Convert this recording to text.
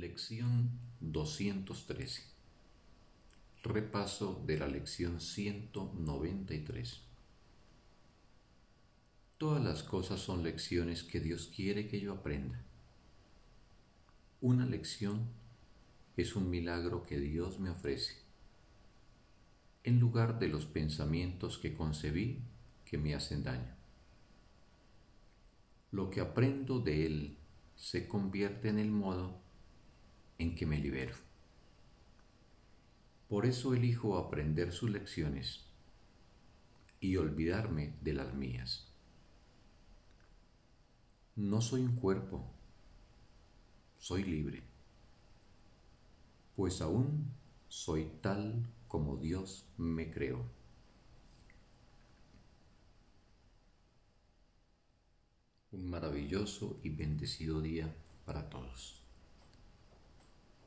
Lección 213. Repaso de la lección 193. Todas las cosas son lecciones que Dios quiere que yo aprenda. Una lección es un milagro que Dios me ofrece, en lugar de los pensamientos que concebí que me hacen daño. Lo que aprendo de Él se convierte en el modo en que me libero. Por eso elijo aprender sus lecciones y olvidarme de las mías. No soy un cuerpo, soy libre, pues aún soy tal como Dios me creó. Un maravilloso y bendecido día para todos.